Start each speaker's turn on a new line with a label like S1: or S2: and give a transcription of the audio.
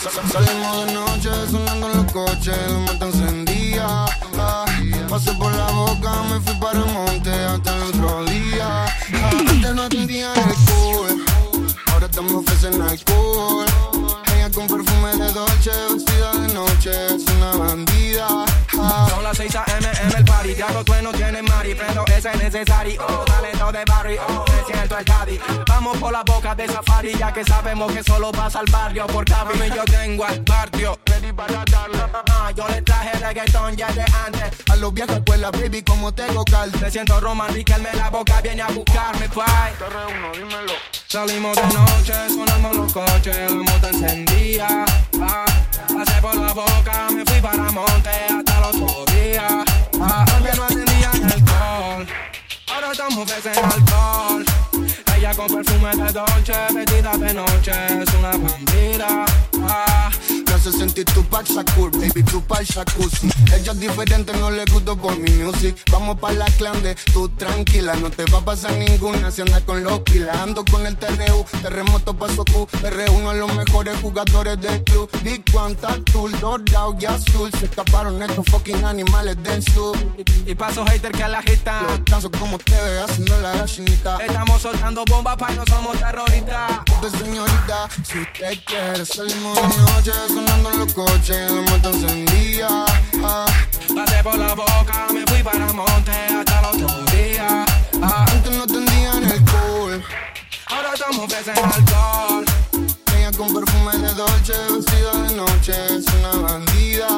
S1: Salimos de noche sonando en los coches, la mata encendía. Ah, pasé por
S2: party, ya los no tienen mari, prendo ese necesario, oh, talento de barrio, oh, me siento el daddy. Vamos por la boca de safari, ya que sabemos que solo pasa al barrio por Mami, yo tengo al barrio, ready para darle. Ah, yo le traje reggaetón ya de antes.
S1: a los viejos escuela, baby, como tengo cal.
S2: Me siento romántica, él me la boca viene a buscarme, pai.
S1: Te reúno, dímelo.
S2: Salimos de noche, sonamos los coches, la moto encendía. Ah, pasé por la boca, me fui para monte estamos veces en alcohol. Ella con perfume de Dolce, vestida de noche, es una bandida.
S1: Hace sentir tu pack Shakur, baby, tu pack jacuzzi. Ella es diferente, no le gusto por mi music. Vamos pa' la clan de tú tranquila, no te va a pasar ninguna si andas con los pilas. Ando con el TRU, terremoto paso Q. R uno de los mejores jugadores del club. Big One, Tatul, dorado y azul. Se escaparon estos fucking animales del sur.
S2: y paso hater que la agitan.
S1: Los danzo como te ve haciendo la gallinita.
S2: Estamos soltando bombas, pa' no somos terroristas.
S1: Señorita, si usted quiere, salimos de noche en los coches, la moto encendía. Ah,
S2: Pasé por la boca, me fui para monte hasta el otro día. Ah,
S1: antes no tendían el cool.
S2: ahora estamos veces en alcohol.
S1: Ella con perfume de Dolce, vestida de noche, es una bandida.